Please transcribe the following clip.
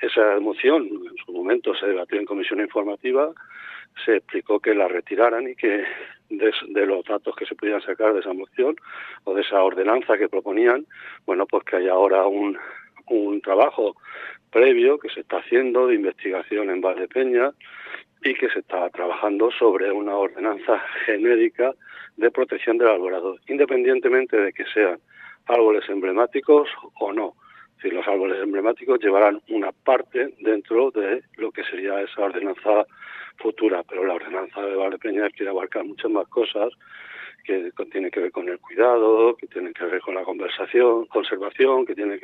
esa moción en su momento se debatió en comisión informativa, se explicó que la retiraran y que de, los datos que se pudieran sacar de esa moción o de esa ordenanza que proponían, bueno, pues que haya ahora un, un trabajo previo que se está haciendo de investigación en Valdepeña y que se está trabajando sobre una ordenanza genérica de protección del alborado, independientemente de que sean árboles emblemáticos o no. Si los árboles emblemáticos llevarán una parte dentro de lo que sería esa ordenanza futura, pero la ordenanza de Valdepeña quiere abarcar muchas más cosas que tienen que ver con el cuidado, que tienen que ver con la conversación, conservación, que tiene que